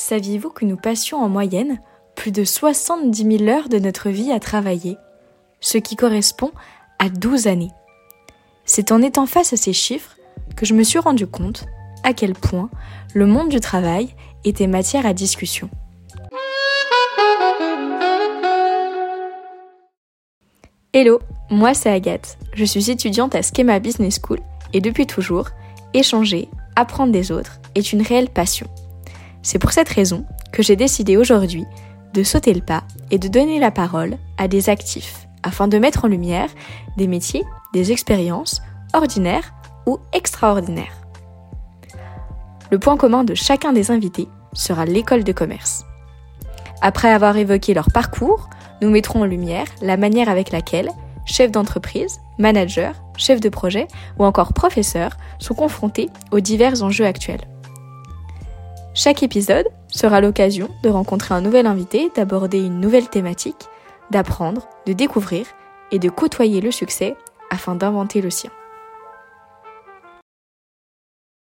Saviez-vous que nous passions en moyenne plus de 70 000 heures de notre vie à travailler, ce qui correspond à 12 années? C'est en étant face à ces chiffres que je me suis rendu compte à quel point le monde du travail était matière à discussion. Hello, moi c'est Agathe, je suis étudiante à Schema Business School et depuis toujours, échanger, apprendre des autres est une réelle passion. C'est pour cette raison que j'ai décidé aujourd'hui de sauter le pas et de donner la parole à des actifs afin de mettre en lumière des métiers, des expériences ordinaires ou extraordinaires. Le point commun de chacun des invités sera l'école de commerce. Après avoir évoqué leur parcours, nous mettrons en lumière la manière avec laquelle chefs d'entreprise, managers, chefs de projet ou encore professeurs sont confrontés aux divers enjeux actuels. Chaque épisode sera l'occasion de rencontrer un nouvel invité, d'aborder une nouvelle thématique, d'apprendre, de découvrir et de côtoyer le succès afin d'inventer le sien.